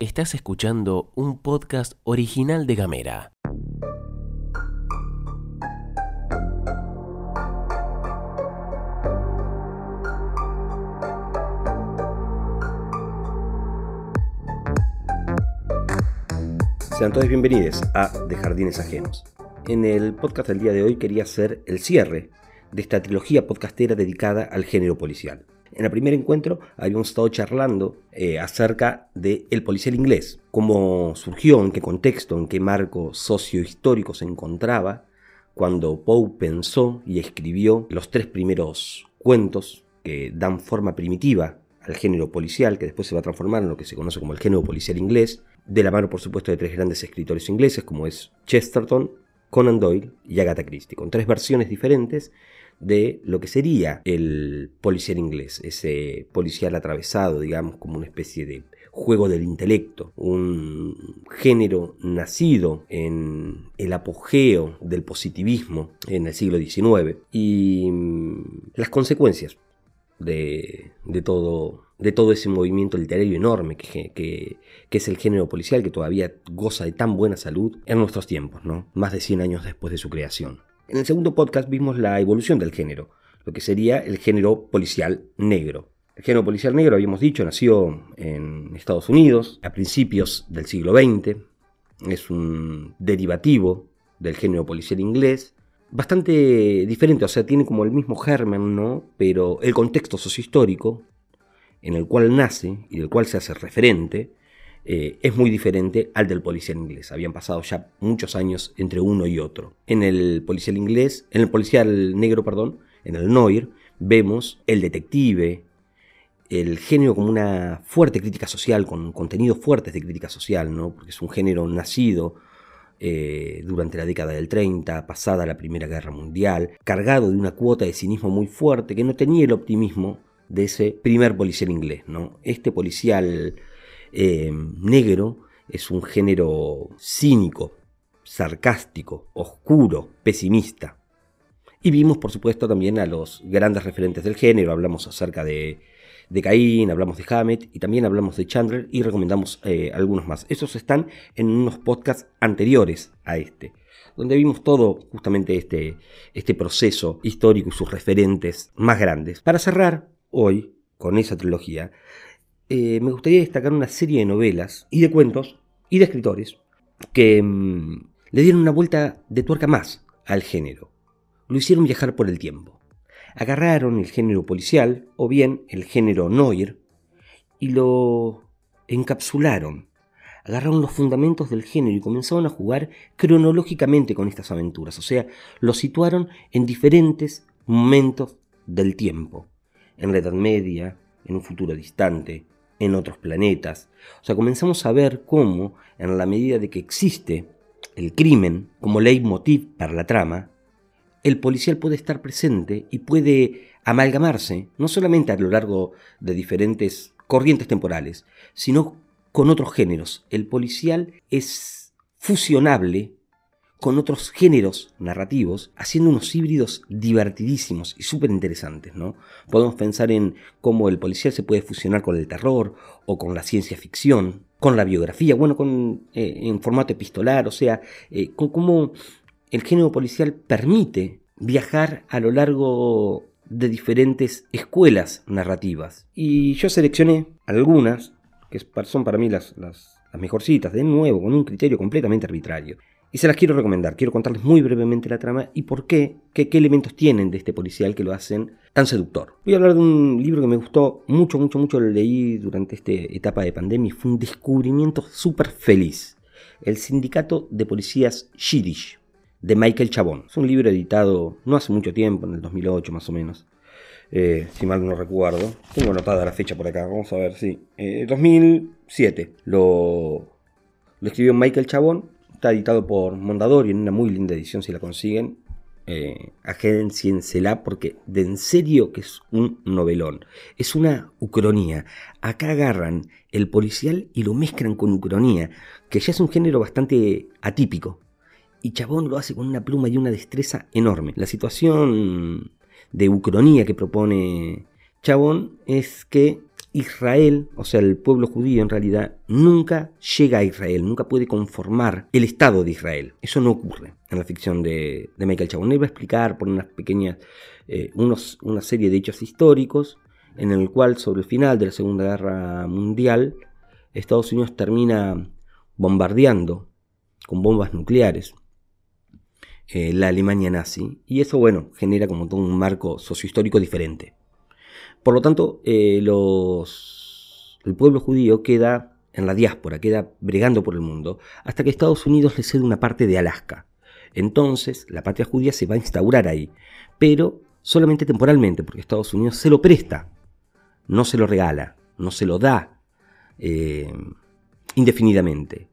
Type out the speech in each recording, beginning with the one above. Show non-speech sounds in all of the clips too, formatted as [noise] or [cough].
Estás escuchando un podcast original de Gamera. Sean todos bienvenidos a De Jardines Ajenos. En el podcast del día de hoy quería hacer el cierre de esta trilogía podcastera dedicada al género policial. En el primer encuentro habíamos estado charlando eh, acerca del el policial inglés, cómo surgió, en qué contexto, en qué marco sociohistórico se encontraba cuando Poe pensó y escribió los tres primeros cuentos que dan forma primitiva al género policial, que después se va a transformar en lo que se conoce como el género policial inglés, de la mano por supuesto de tres grandes escritores ingleses como es Chesterton, Conan Doyle y Agatha Christie, con tres versiones diferentes de lo que sería el policial inglés, ese policial atravesado, digamos, como una especie de juego del intelecto, un género nacido en el apogeo del positivismo en el siglo XIX y mm, las consecuencias de, todo, de todo ese movimiento literario enorme que, que, que, es el género policial que todavía goza de tan buena salud en nuestros tiempos, ¿no? más de 100 años después de su creación. En el segundo podcast vimos la evolución del género, lo que sería el género policial negro. El género policial negro, habíamos dicho, nació en Estados Unidos a principios del siglo XX. Es un derivativo del género policial inglés, bastante diferente, o sea, tiene como el mismo germen, ¿no? Pero el contexto sociohistórico en el cual nace y del cual se hace referente eh, es muy diferente al del policial inglés. Habían pasado ya muchos años entre uno y otro. En el policial inglés, en el policial negro, perdón, en el Noir, vemos el detective, el género como una fuerte crítica social, con contenidos fuertes de crítica social, ¿no? porque es un género nacido eh, durante la década del 30, pasada la Primera Guerra Mundial, cargado de una cuota de cinismo muy fuerte que no tenía el optimismo de ese primer policial inglés. ¿no? Este policial eh, negro es un género cínico, sarcástico, oscuro, pesimista. Y vimos, por supuesto, también a los grandes referentes del género. Hablamos acerca de, de Caín, hablamos de Hammett y también hablamos de Chandler y recomendamos eh, algunos más. Esos están en unos podcasts anteriores a este, donde vimos todo justamente este, este proceso histórico y sus referentes más grandes. Para cerrar hoy con esa trilogía, eh, me gustaría destacar una serie de novelas y de cuentos y de escritores que mm, le dieron una vuelta de tuerca más al género. Lo hicieron viajar por el tiempo. Agarraron el género policial o bien el género noir y lo encapsularon. Agarraron los fundamentos del género y comenzaron a jugar cronológicamente con estas aventuras, o sea, lo situaron en diferentes momentos del tiempo, en la Edad Media, en un futuro distante, en otros planetas. O sea, comenzamos a ver cómo, en la medida de que existe el crimen como leitmotiv para la trama, el policial puede estar presente y puede amalgamarse, no solamente a lo largo de diferentes corrientes temporales, sino con otros géneros. El policial es fusionable con otros géneros narrativos, haciendo unos híbridos divertidísimos y súper interesantes, ¿no? Podemos pensar en cómo el policial se puede fusionar con el terror o con la ciencia ficción, con la biografía, bueno, con, eh, en formato epistolar, o sea, eh, con cómo el género policial permite viajar a lo largo de diferentes escuelas narrativas. Y yo seleccioné algunas, que son para mí las, las, las mejorcitas, de nuevo, con un criterio completamente arbitrario. Y se las quiero recomendar. Quiero contarles muy brevemente la trama y por qué, qué, elementos tienen de este policial que lo hacen tan seductor. Voy a hablar de un libro que me gustó mucho, mucho, mucho. Lo leí durante esta etapa de pandemia fue un descubrimiento súper feliz. El Sindicato de Policías Yiddish, de Michael Chabón. Es un libro editado no hace mucho tiempo, en el 2008 más o menos. Eh, si mal no recuerdo. Tengo anotada la fecha por acá, vamos a ver, sí. 2007. Eh, lo, lo escribió Michael Chabón Está editado por Mondadori en una muy linda edición si la consiguen. Eh, porque de en serio que es un novelón. Es una ucronía. Acá agarran el policial y lo mezclan con ucronía, que ya es un género bastante atípico. Y Chabón lo hace con una pluma y una destreza enorme. La situación de ucronía que propone Chabón es que Israel, o sea, el pueblo judío en realidad, nunca llega a Israel, nunca puede conformar el Estado de Israel. Eso no ocurre en la ficción de, Michael Chabon. Él va a explicar por unas pequeñas, eh, unos, una serie de hechos históricos en el cual sobre el final de la Segunda Guerra Mundial, Estados Unidos termina bombardeando con bombas nucleares eh, la Alemania nazi, y eso, bueno, genera como todo un marco sociohistórico diferente. Por lo tanto, eh, los, el pueblo judío queda en la diáspora, queda bregando por el mundo, hasta que Estados Unidos le cede una parte de Alaska. Entonces, la patria judía se va a instaurar ahí, pero solamente temporalmente, porque Estados Unidos se lo presta, no se lo regala, no se lo da eh, indefinidamente.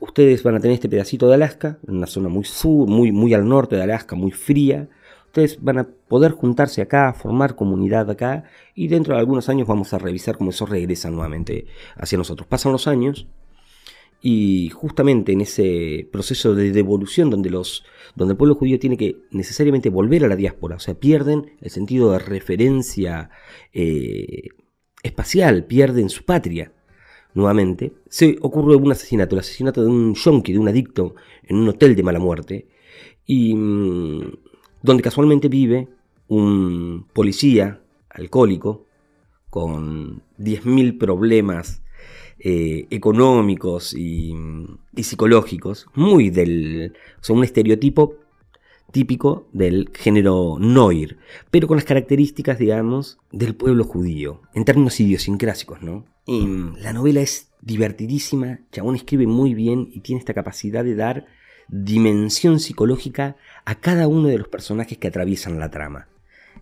Ustedes van a tener este pedacito de Alaska, en una zona muy sur, muy, muy al norte de Alaska, muy fría, Ustedes van a poder juntarse acá, formar comunidad acá y dentro de algunos años vamos a revisar cómo eso regresa nuevamente hacia nosotros. Pasan los años y justamente en ese proceso de devolución donde, los, donde el pueblo judío tiene que necesariamente volver a la diáspora, o sea, pierden el sentido de referencia eh, espacial, pierden su patria nuevamente, se ocurre un asesinato, el asesinato de un yonki, de un adicto en un hotel de mala muerte. Y mm, donde casualmente vive un policía alcohólico con 10.000 problemas eh, económicos y, psicológicos, muy del, o un estereotipo típico del género noir, pero con las características, digamos, del pueblo judío, en términos idiosincrásicos, ¿no? Y la novela es divertidísima, Chabón escribe muy bien y tiene esta capacidad de dar dimensión psicológica a cada uno de los personajes que atraviesan la trama.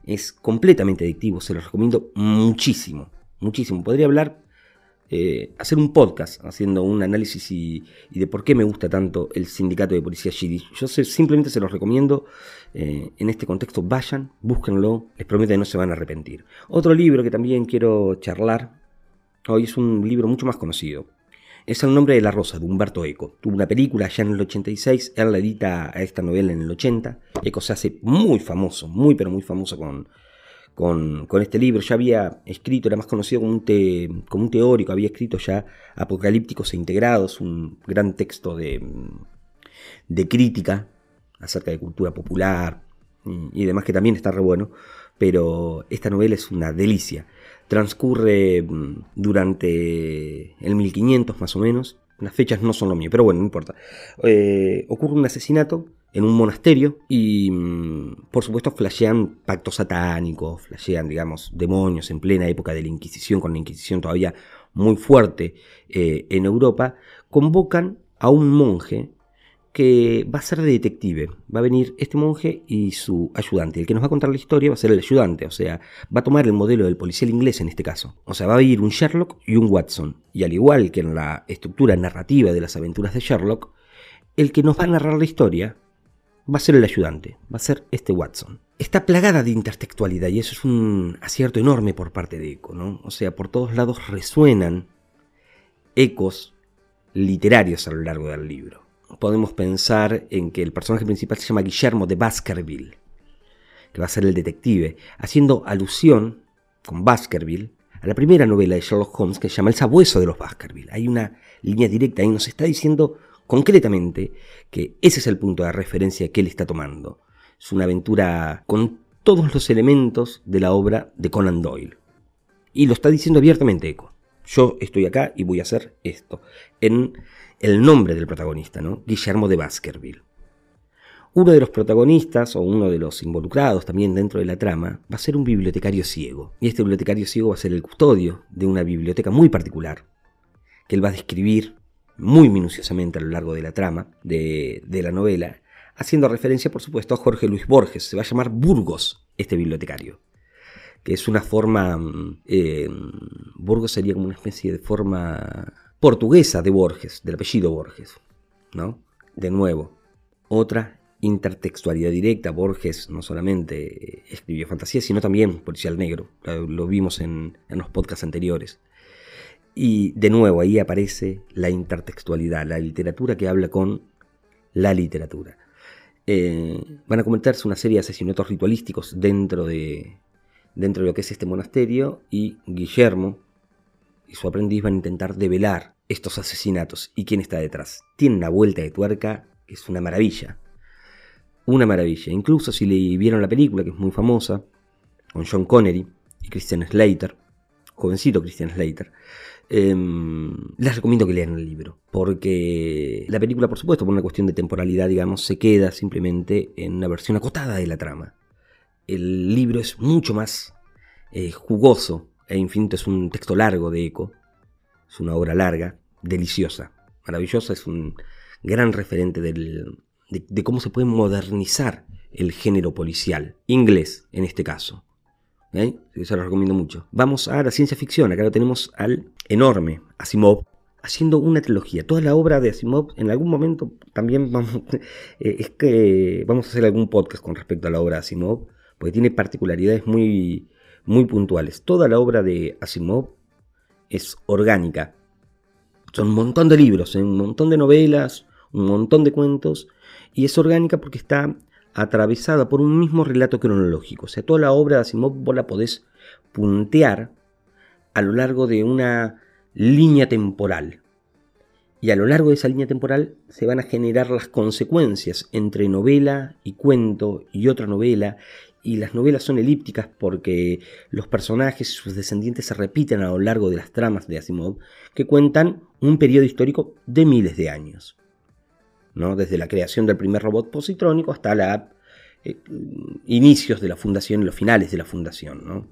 Es completamente adictivo, se los recomiendo muchísimo, muchísimo. Podría hablar, eh, hacer un podcast haciendo un análisis y, de por qué me gusta tanto el sindicato de policía Yiddish. Yo simplemente se los recomiendo eh, en este contexto. Vayan, búsquenlo, les prometo que no se van a arrepentir. Otro libro que también quiero charlar hoy es un libro mucho más conocido es el nombre de la rosa, de Humberto Eco. Tuvo una película ya en el 86, él la edita a esta novela en el 80. Eco se hace muy famoso, muy pero muy famoso con, con, este libro. Ya había escrito, era más conocido como un, como un teórico, había escrito ya Apocalípticos e Integrados, un gran texto de, de crítica acerca de cultura popular y demás, que también está re bueno. Pero esta novela es una delicia transcurre mm, durante el 1500 más o menos. Las fechas no son lo mío, pero bueno, no importa. Eh, ocurre un asesinato en un monasterio y mm, por supuesto flashean pactos satánicos, flashean, digamos, demonios en plena época de la Inquisición, con la Inquisición todavía muy fuerte eh, en Europa, convocan a un monje que va a ser de detective. Va a venir este monje y su ayudante. El que nos va a contar la historia va a ser el ayudante, o sea, va a tomar el modelo del policial inglés en este caso. O sea, va a venir un Sherlock y un Watson. Y al igual que en la estructura narrativa de las aventuras de Sherlock, el que nos va a narrar la historia va a ser el ayudante, va a ser este Watson. Está plagada de intertextualidad y eso es un acierto enorme por parte de Eco, ¿no? O sea, por todos lados resuenan ecos literarios a lo largo del libro podemos pensar en que el personaje principal se llama Guillermo de Baskerville, que va a ser el detective, haciendo alusión con Baskerville a la primera novela de Sherlock Holmes que se llama El sabueso de los Baskerville. Hay una línea directa y nos está diciendo concretamente que ese es el punto de referencia que él está tomando. Es una aventura con todos los elementos de la obra de Conan Doyle. Y lo está diciendo abiertamente Eco. Yo estoy acá y voy a hacer esto. En el nombre del protagonista, ¿no? Guillermo de Baskerville. Uno de los protagonistas, o uno de los involucrados también dentro de la trama, va a ser un bibliotecario ciego. Y este bibliotecario ciego va a ser el custodio de una biblioteca muy particular, que él va a describir muy minuciosamente a lo largo de la trama de, la novela, haciendo referencia, por supuesto, a Jorge Luis Borges. Se va a llamar Burgos, este bibliotecario que es una forma, mm, eh, Burgos sería como una especie de forma portuguesa de Borges, del apellido Borges. ¿no? De nuevo, otra intertextualidad directa. Borges no solamente escribió fantasía, sino también policial negro. Lo vimos en, los podcasts anteriores. Y de nuevo ahí aparece la intertextualidad, la literatura que habla con la literatura. eh, van a cometerse una serie de asesinatos ritualísticos dentro de, dentro de lo que es este monasterio y Guillermo y su aprendiz van a intentar develar estos asesinatos y quién está detrás. Tiene una vuelta de tuerca que es una maravilla. Una maravilla. Incluso si le vieron la película, que es muy famosa, con John Connery y Christian Slater, jovencito Christian Slater, em, les recomiendo que lean el libro. Porque la película, por supuesto, por una cuestión de temporalidad, digamos, se queda simplemente en una versión acotada de la trama. El libro es mucho más eh, jugoso e infinito, es un texto largo de Eco, es una obra larga, deliciosa, maravillosa, es un gran referente de, cómo se puede modernizar el género policial, inglés en este caso. ¿Eh? Eso lo recomiendo mucho. Vamos a la ciencia ficción. Acá lo tenemos al enorme Asimov haciendo una trilogía. Toda la obra de Asimov, en algún momento también vamos, [laughs] eh, es que vamos a hacer algún podcast con respecto a la obra de Asimov, porque tiene particularidades muy, muy puntuales. Toda la obra de Asimov es orgánica. Son un montón de libros, ¿eh? un montón de novelas, un montón de cuentos, y es orgánica porque está atravesada por un mismo relato cronológico. O sea, toda la obra de Asimov vos la podés puntear a lo largo de una línea temporal. Y a lo largo de esa línea temporal se van a generar las consecuencias entre novela y cuento y otra novela y las novelas son elípticas porque los personajes y sus descendientes se repiten a lo largo de las tramas de Asimov, que cuentan un periodo histórico de miles de años. ¿no? Desde la creación del primer robot positrónico hasta los eh, inicios de la fundación y los finales de la fundación. ¿no?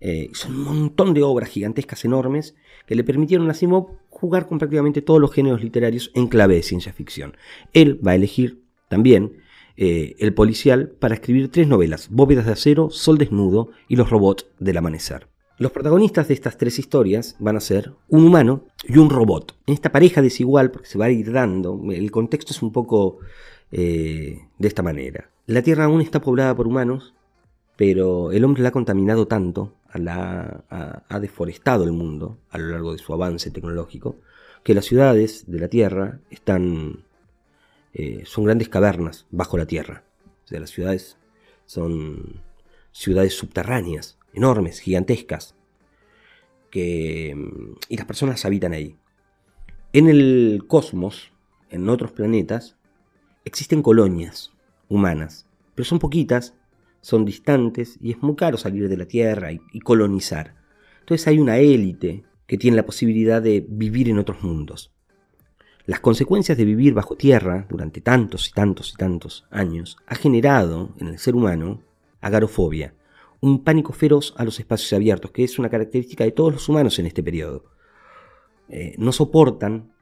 Eh, son un montón de obras gigantescas, enormes, que le permitieron a Asimov jugar con prácticamente todos los géneros literarios en clave de ciencia ficción. Él va a elegir también eh, el policial para escribir tres novelas, Bóvedas de Acero, Sol Desnudo y Los Robots del Amanecer. Los protagonistas de estas tres historias van a ser un humano y un robot. En esta pareja desigual, porque se va a ir dando, el contexto es un poco eh, de esta manera. La Tierra aún está poblada por humanos, pero el hombre la ha contaminado tanto, ha deforestado el mundo a lo largo de su avance tecnológico, que las ciudades de la Tierra están eh, son grandes cavernas bajo la tierra. O sea, las ciudades son ciudades subterráneas, enormes, gigantescas, que, y las personas habitan ahí. En el cosmos, en otros planetas, existen colonias humanas, pero son poquitas, son distantes y es muy caro salir de la Tierra y, y colonizar. Entonces hay una élite que tiene la posibilidad de vivir en otros mundos. Las consecuencias de vivir bajo tierra durante tantos y tantos y tantos años ha generado en el ser humano agarofobia, un pánico feroz a los espacios abiertos, que es una característica de todos los humanos en este periodo. Eh, no soportan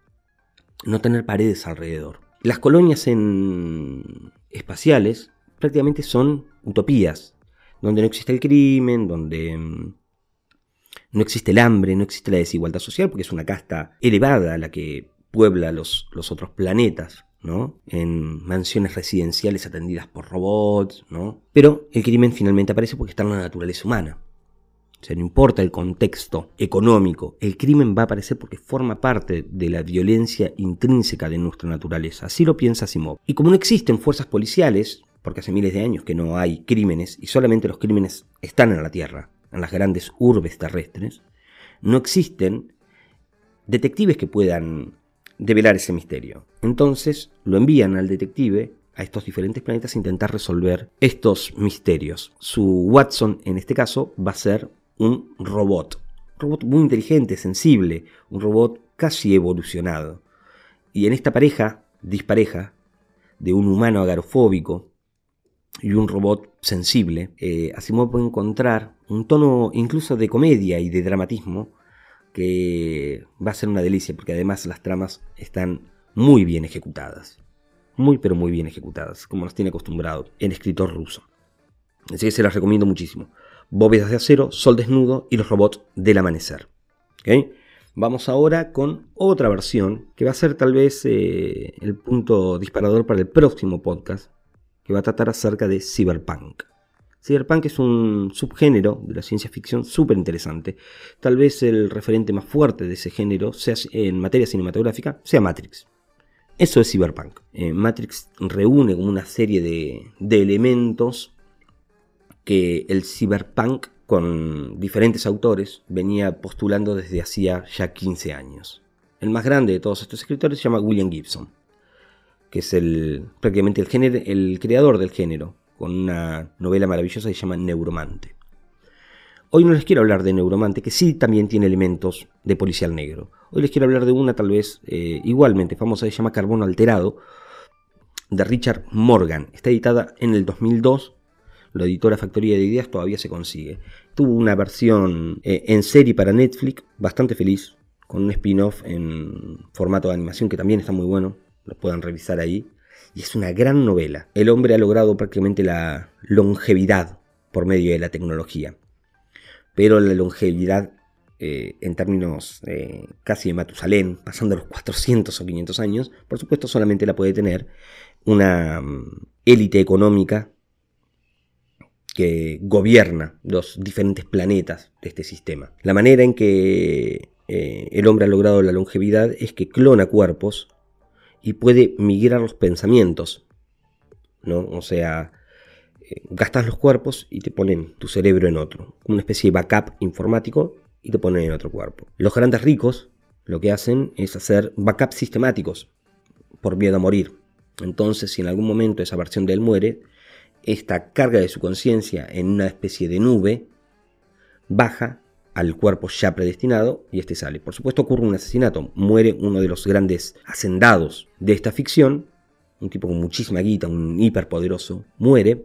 no tener paredes alrededor. Las colonias en espaciales prácticamente son utopías, donde no existe el crimen, donde mm, no existe el hambre, no existe la desigualdad social, porque es una casta elevada la que puebla los, otros planetas, ¿no? En mansiones residenciales atendidas por robots, ¿no? Pero el crimen finalmente aparece porque está en la naturaleza humana. O sea, no importa el contexto económico, el crimen va a aparecer porque forma parte de la violencia intrínseca de nuestra naturaleza. Así lo piensa Simov. Y como no existen fuerzas policiales, porque hace miles de años que no hay crímenes y solamente los crímenes están en la Tierra, en las grandes urbes terrestres, no existen detectives que puedan develar ese misterio. Entonces lo envían al detective a estos diferentes planetas a intentar resolver estos misterios. Su Watson, en este caso, va a ser un robot. Robot muy inteligente, sensible, un robot casi evolucionado. Y en esta pareja, dispareja, de un humano agarofóbico y un robot sensible, eh, Asimov puede encontrar un tono incluso de comedia y de dramatismo que va a ser una delicia porque además las tramas están muy bien ejecutadas. Muy pero muy bien ejecutadas, como nos tiene acostumbrado el escritor ruso. Así que se las recomiendo muchísimo. Bóvedas de acero, Sol desnudo y los robots del amanecer. Vamos ahora con otra versión que va a ser tal vez eh, el punto disparador para el próximo podcast, que va a tratar acerca de cyberpunk. Cyberpunk es un subgénero de la ciencia ficción súper interesante. Tal vez el referente más fuerte de ese género, sea en materia cinematográfica, sea Matrix. Eso es Cyberpunk. Eh, Matrix reúne una serie de, elementos que el Cyberpunk con diferentes autores venía postulando desde hacía ya 15 años. El más grande de todos estos escritores se llama William Gibson, que es el, prácticamente el creador del género, con una novela maravillosa que se llama Neuromante. Hoy no les quiero hablar de Neuromante, que sí también tiene elementos de policial negro. Hoy les quiero hablar de una tal vez eh, igualmente famosa, se llama Carbono Alterado, de Richard Morgan. Está editada en el 2002. La editora Factoría de Ideas todavía se consigue. Tuvo una versión eh, en serie para Netflix, bastante feliz, con un spin-off en formato de animación que también está muy bueno. Lo puedan revisar ahí. Y es una gran novela. El hombre ha logrado prácticamente la longevidad por medio de la tecnología pero la longevidad eh, en términos eh, casi de Matusalén, pasando los 400 o 500 años, por supuesto solamente la puede tener una mm, élite económica que gobierna los diferentes planetas de este sistema. La manera en que eh, el hombre ha logrado la longevidad es que clona cuerpos y puede migrar los pensamientos, ¿no? O sea, gastas los cuerpos y te ponen tu cerebro en otro, una especie de backup informático y te ponen en otro cuerpo. Los grandes ricos lo que hacen es hacer backups sistemáticos por miedo a morir. Entonces, si en algún momento esa versión de él muere, esta carga de su conciencia en una especie de nube baja al cuerpo ya predestinado y este sale. Por supuesto ocurre un asesinato, muere uno de los grandes hacendados de esta ficción, un tipo con muchísima guita, un hiperpoderoso, muere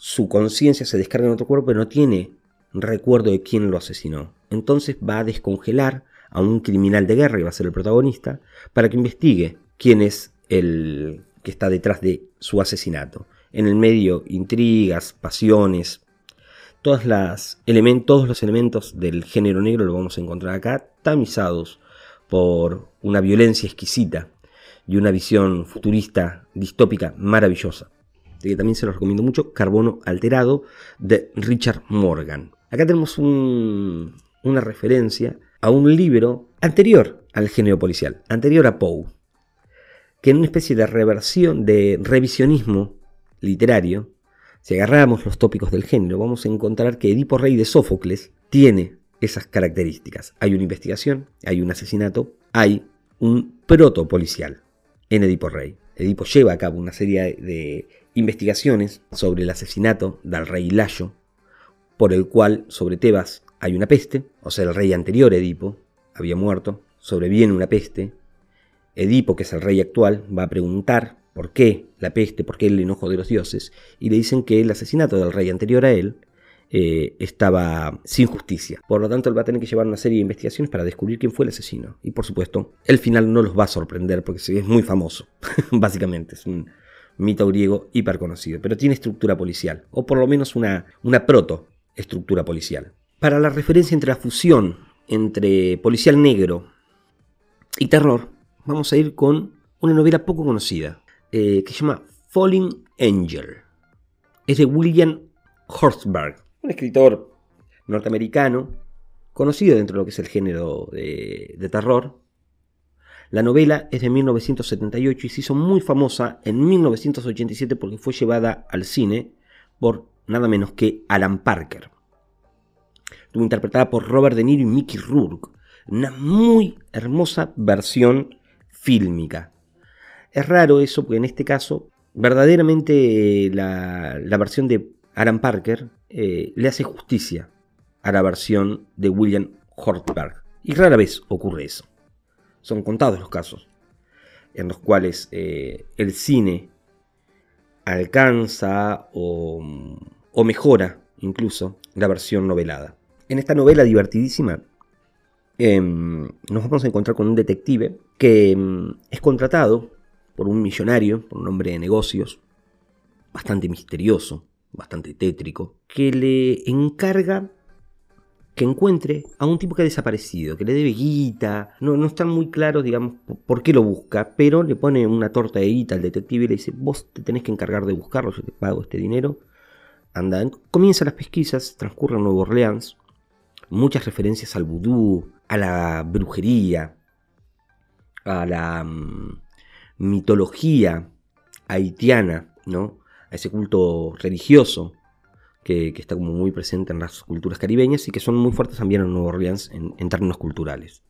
su conciencia se descarga en otro cuerpo, pero no tiene recuerdo de quién lo asesinó. Entonces va a descongelar a un criminal de guerra, que va a ser el protagonista, para que investigue quién es el que está detrás de su asesinato. En el medio, intrigas, pasiones, todos los elementos del género negro lo vamos a encontrar acá, tamizados por una violencia exquisita y una visión futurista distópica maravillosa que también se lo recomiendo mucho, Carbono Alterado, de Richard Morgan. Acá tenemos una referencia a un libro anterior al género policial, anterior a Poe, que en una especie de reversión, de revisionismo literario, si agarramos los tópicos del género, vamos a encontrar que Edipo Rey de Sófocles tiene esas características. Hay una investigación, hay un asesinato, hay un proto policial en Edipo Rey. Edipo lleva a cabo una serie de investigaciones sobre el asesinato del rey Layo, por el cual sobre Tebas hay una peste, o sea, el rey anterior Edipo había muerto, sobreviene una peste. Edipo, que es el rey actual, va a preguntar por qué la peste, por qué el enojo de los dioses, y le dicen que el asesinato del rey anterior a él eh, estaba sin justicia. Por lo tanto, él va a tener que llevar una serie de investigaciones para descubrir quién fue el asesino. Y por supuesto, el final no los va a sorprender porque es muy famoso, [laughs] básicamente. Es un, mito griego hiperconocido, pero tiene estructura policial, o por lo menos una, una proto estructura policial. Para la referencia entre la fusión entre policial negro y terror, vamos a ir con una novela poco conocida, eh, que se llama Falling Angel. Es de William Horsberg, un escritor norteamericano, conocido dentro de lo que es el género de terror, la novela es de 1978 y se hizo muy famosa en 1987 porque fue llevada al cine por nada menos que Alan Parker. Estuvo interpretada por Robert De Niro y Mickey Rourke. Una muy hermosa versión fílmica. Es raro eso porque en este caso verdaderamente la, versión de Alan Parker eh, le hace justicia a la versión de William Hortberg. Y rara vez ocurre eso son contados los casos en los cuales eh, el cine alcanza o, mejora incluso la versión novelada. En esta novela divertidísima em, nos vamos a encontrar con un detective que em, es contratado por un millonario, por un hombre de negocios, bastante misterioso, bastante tétrico, que le encarga que encuentre a un tipo que ha desaparecido, que le debe guita, no, no están muy claros, digamos, por qué lo busca, pero le pone una torta de guita al detective y le dice, vos te tenés que encargar de buscarlo, yo te pago este dinero. Anda, comienzan las pesquisas, transcurre en Nueva Orleans, muchas referencias al vudú, a la brujería, a la, mm, mitología haitiana, ¿no? A ese culto religioso que, está como muy presente en las culturas caribeñas y que son muy fuertes también en Nueva Orleans en, términos culturales.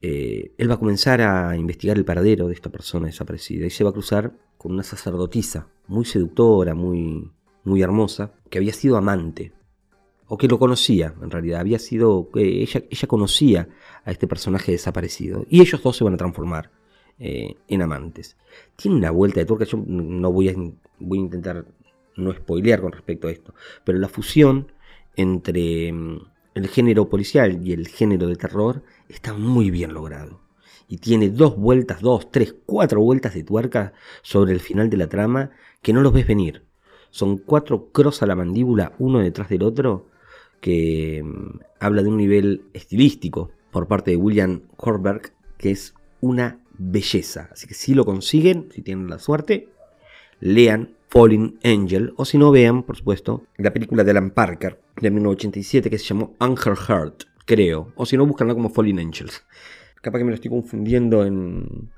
Eh, él va a comenzar a investigar el paradero de esta persona desaparecida y se va a cruzar con una sacerdotisa muy seductora, muy, muy hermosa, que había sido amante, o que lo conocía en realidad, había sido, ella, ella conocía a este personaje desaparecido, y ellos dos se van a transformar eh, en amantes. Tiene una vuelta de tuerca, yo no voy a, voy a intentar no spoilear con respecto a esto, pero la fusión entre mm, el género policial y el género de terror está muy bien logrado. Y tiene dos vueltas, dos, tres, cuatro vueltas de tuerca sobre el final de la trama que no los ves venir. Son cuatro cross a la mandíbula, uno detrás del otro, que mm, habla de un nivel estilístico por parte de William Horberg, que es una belleza. Así que si lo consiguen, si tienen la suerte, lean Falling Angel, o si no vean, por supuesto, la película de Alan Parker de 1987 que se llamó Angel Heart, creo, o si no, búscanla como Falling Angels. Capaz que me lo estoy confundiendo en,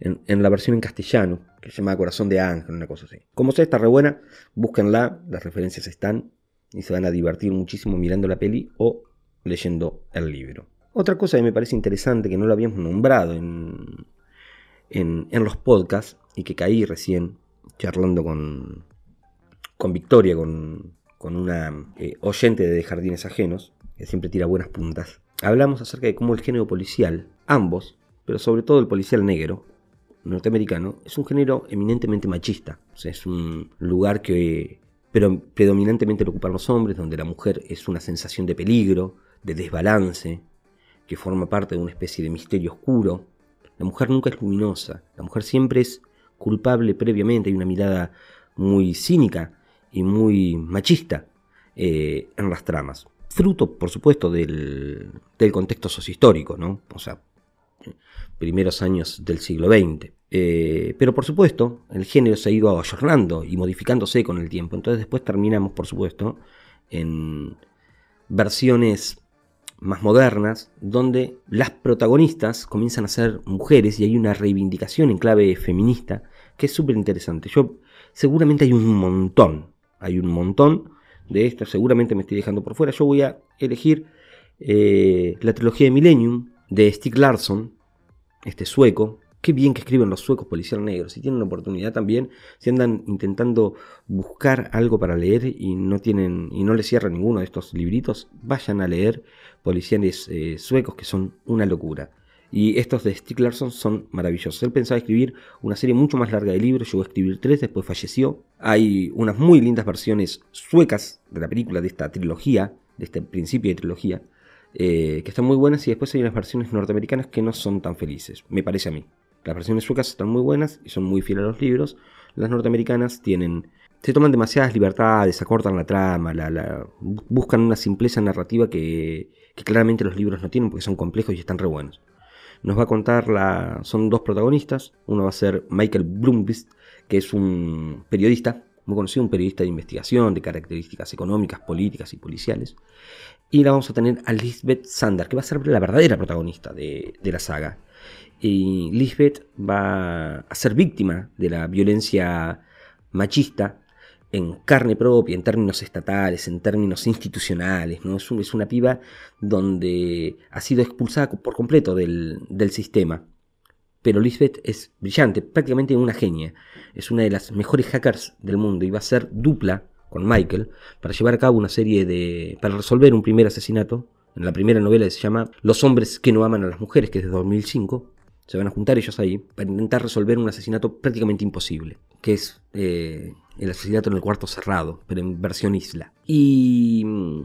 en, la versión en castellano, que se llama Corazón de Ángel, una cosa así. Como sea, está re buena, búsquenla, las referencias están y se van a divertir muchísimo mirando la peli o leyendo el libro. Otra cosa que me parece interesante, que no lo habíamos nombrado en, en, los podcasts y que caí recién charlando con, con Victoria, con, una eh, oyente de Jardines Ajenos, que siempre tira buenas puntas, hablamos acerca de cómo el género policial, ambos, pero sobre todo el policial negro, norteamericano, es un género eminentemente machista. O sea, es un lugar que pero predominantemente lo ocupan los hombres, donde la mujer es una sensación de peligro, de desbalance, que forma parte de una especie de misterio oscuro. La mujer nunca es luminosa, la mujer siempre es culpable previamente, hay una mirada muy cínica y muy machista eh, en las tramas. Fruto, por supuesto, del, contexto sociohistórico, ¿no? O sea, primeros años del siglo XX. Eh, pero por supuesto, el género se ha ido ayornando y modificándose con el tiempo. Entonces después terminamos, por supuesto, en versiones más modernas, donde las protagonistas comienzan a ser mujeres y hay una reivindicación en clave feminista que es súper interesante. Yo, seguramente hay un montón, hay un montón de esto, seguramente me estoy dejando por fuera. Yo voy a elegir eh, la trilogía de Millennium de Stig Larsson, este sueco. Qué bien que escriben los suecos policial negros. Si tienen la oportunidad también, si andan intentando buscar algo para leer y no tienen y no les cierra ninguno de estos libritos, vayan a leer policiales eh, suecos que son una locura. Y estos de Stieg Larsson son maravillosos. Él pensaba escribir una serie mucho más larga de libros, llegó a escribir tres, después falleció. Hay unas muy lindas versiones suecas de la película, de esta trilogía, de este principio de trilogía, eh, que están muy buenas y después hay unas versiones norteamericanas que no son tan felices, me parece a mí. Las versiones suecas están muy buenas y son muy fieles a los libros. Las norteamericanas tienen se toman demasiadas libertades, acortan la trama, la, buscan una simpleza narrativa que, claramente los libros no tienen porque son complejos y están re buenos. Nos va a contar la. Son dos protagonistas. Uno va a ser Michael Blumquist, que es un periodista, muy conocido, un periodista de investigación, de características económicas, políticas y policiales. Y la vamos a tener a Lisbeth Sander, que va a ser la verdadera protagonista de la saga. Y Lisbeth va a ser víctima de la violencia machista en carne propia, en términos estatales, en términos institucionales, ¿no? Es, una piba donde ha sido expulsada por completo del, sistema. Pero Lisbeth es brillante, prácticamente una genia. Es una de las mejores hackers del mundo y va a ser dupla con Michael para llevar a cabo una serie de... para resolver un primer asesinato. En la primera novela se llama Los hombres que no aman a las mujeres, que es de 2005. Se van a juntar ellos ahí para intentar resolver un asesinato prácticamente imposible, que es eh, el asesinato en el cuarto cerrado, pero en versión isla. Y mm,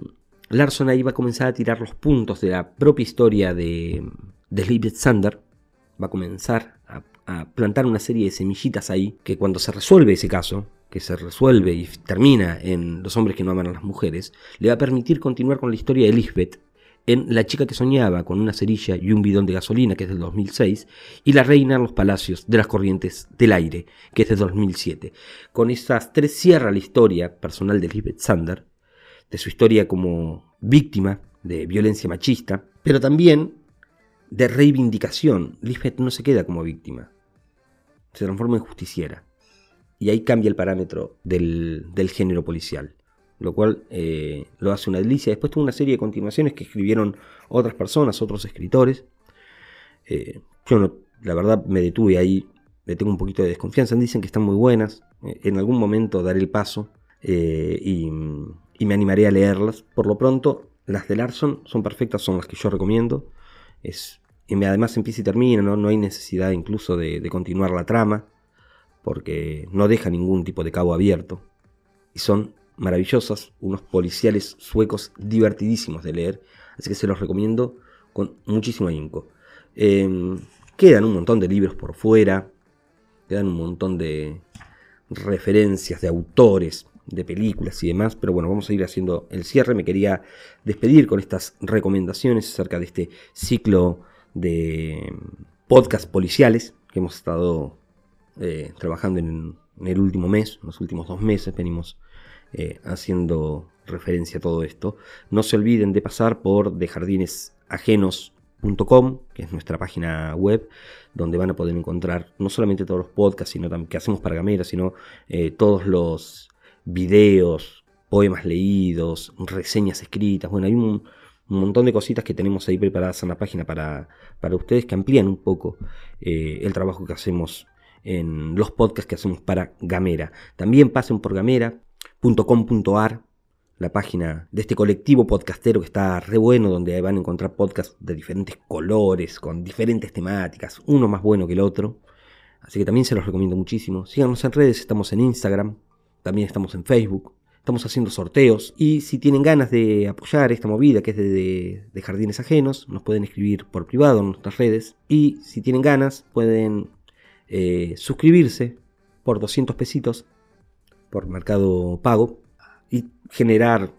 Larson ahí va a comenzar a tirar los puntos de la propia historia de, de Sander. Va a comenzar a, a, plantar una serie de semillitas ahí que cuando se resuelve ese caso, que se resuelve y termina en Los hombres que no aman a las mujeres, le va a permitir continuar con la historia de Lisbeth en La chica que soñaba con una cerilla y un bidón de gasolina, que es del 2006, y La reina en los palacios de las corrientes del aire, que es del 2007. Con esas tres cierra la historia personal de Lisbeth Sander, de su historia como víctima de violencia machista, pero también de reivindicación. Lisbeth no se queda como víctima. se transforma en justiciera. Y ahí cambia el parámetro del, género policial, lo cual eh, lo hace una delicia. Después tuvo una serie de continuaciones que escribieron otras personas, otros escritores. Eh, yo la verdad me detuve ahí, le tengo un poquito de desconfianza. Dicen que están muy buenas. Eh, en algún momento daré el paso y, me animaré a leerlas. Por lo pronto, las de Larson son perfectas, son las que yo recomiendo. Es, y además empieza y termina, ¿no? no hay necesidad incluso de continuar la trama porque no deja ningún tipo de cabo abierto. Y son maravillosas, unos policiales suecos divertidísimos de leer, así que se los recomiendo con muchísimo ahínco. Em, quedan un montón de libros por fuera, quedan un montón de referencias de autores, de películas y demás, pero bueno, vamos a ir haciendo el cierre. Me quería despedir con estas recomendaciones acerca de este ciclo de podcast policiales que hemos estado eh, trabajando en, el último mes, en los últimos dos meses, venimos eh, haciendo referencia a todo esto. No se olviden de pasar por dejardinesajenos.com, que es nuestra página web, donde van a poder encontrar no solamente todos los podcasts sino también, que hacemos para Gamera, sino eh, todos los videos, poemas leídos, reseñas escritas. Bueno, hay un, montón de cositas que tenemos ahí preparadas en la página para, para ustedes que amplían un poco el trabajo que hacemos en los podcasts que hacemos para Gamera. También pasen por gamera.com.ar, la página de este colectivo podcastero que está re bueno, donde van a encontrar podcasts de diferentes colores, con diferentes temáticas, uno más bueno que el otro. Así que también se los recomiendo muchísimo. Síganos en redes, estamos en Instagram, también estamos en Facebook. Estamos haciendo sorteos y si tienen ganas de apoyar esta movida que es de, de, jardines ajenos, nos pueden escribir por privado en nuestras redes. Y si tienen ganas, pueden eh, suscribirse por 200 pesitos por mercado pago y generar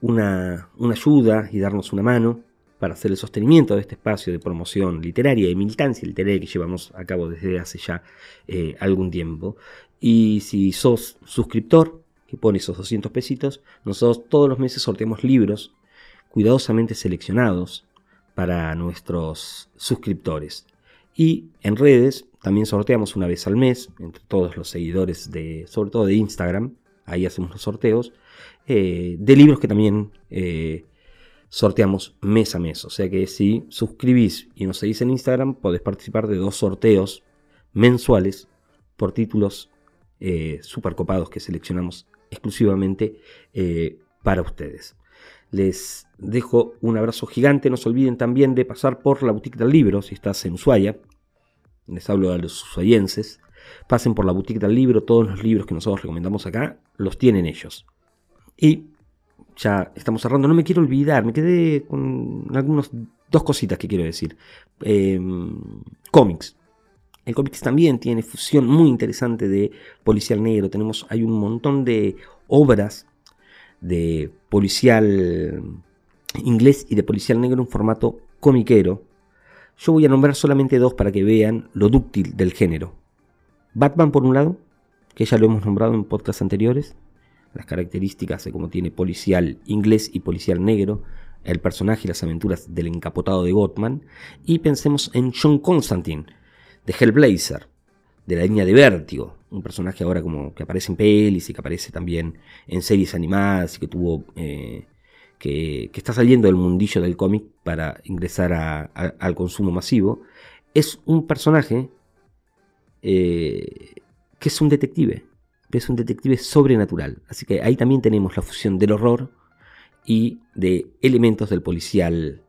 una, ayuda y darnos una mano para hacer el sostenimiento de este espacio de promoción literaria y militancia literaria que llevamos a cabo desde hace ya eh, algún tiempo. Y si sos suscriptor, que pone esos 200 pesitos, nosotros todos los meses sorteamos libros cuidadosamente seleccionados para nuestros suscriptores. Y en redes también sorteamos una vez al mes entre todos los seguidores de, sobre todo de Instagram, ahí hacemos los sorteos, eh, de libros que también eh, sorteamos mes a mes. O sea que si suscribís y nos seguís en Instagram, podés participar de dos sorteos mensuales por títulos eh, super copados que seleccionamos exclusivamente para ustedes. Les dejo un abrazo gigante. No se olviden también de pasar por la boutique del libro si estás en Ushuaia. Les hablo a los usuayenses. Pasen por la boutique del libro. Todos los libros que nosotros recomendamos acá los tienen ellos. Y ya estamos cerrando. No me quiero olvidar. Me quedé con algunas dos cositas que quiero decir. Em, cómics. El cómics también tiene fusión muy interesante de policial negro. Tenemos, hay un montón de obras de policial inglés y de policial negro en formato comiquero. Yo voy a nombrar solamente dos para que vean lo dúctil del género. Batman por un lado, que ya lo hemos nombrado en podcasts anteriores, las características de cómo tiene policial inglés y policial negro, el personaje y las aventuras del encapotado de Gotham, y pensemos en John Constantine, de Hellblazer, de la línea de Vértigo, un personaje ahora como que aparece en pelis y que aparece también en series animadas y que tuvo eh, que, está saliendo del mundillo del cómic para ingresar al consumo masivo, es un personaje eh, que es un detective, que es un detective sobrenatural. Así que ahí también tenemos la fusión del horror y de elementos del policial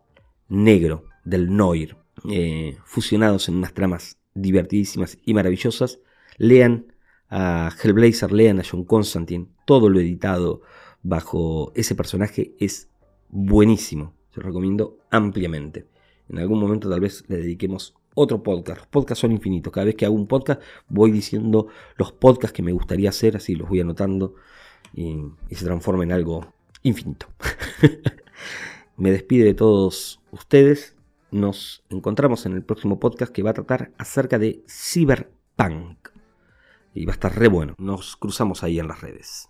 negro, del noir, eh, fusionados en unas tramas divertidísimas y maravillosas. Lean a Hellblazer, lean a John Constantine, todo lo editado bajo ese personaje es buenísimo. Se lo recomiendo ampliamente. En algún momento tal vez le dediquemos otro podcast. Los podcasts son infinitos. Cada vez que hago un podcast voy diciendo los podcasts que me gustaría hacer, así los voy anotando y, se transforma en algo infinito. [laughs] me despide de todos ustedes. Nos encontramos en el próximo podcast que va a tratar acerca de cyberpunk. Y va a estar re bueno. Nos cruzamos ahí en las redes.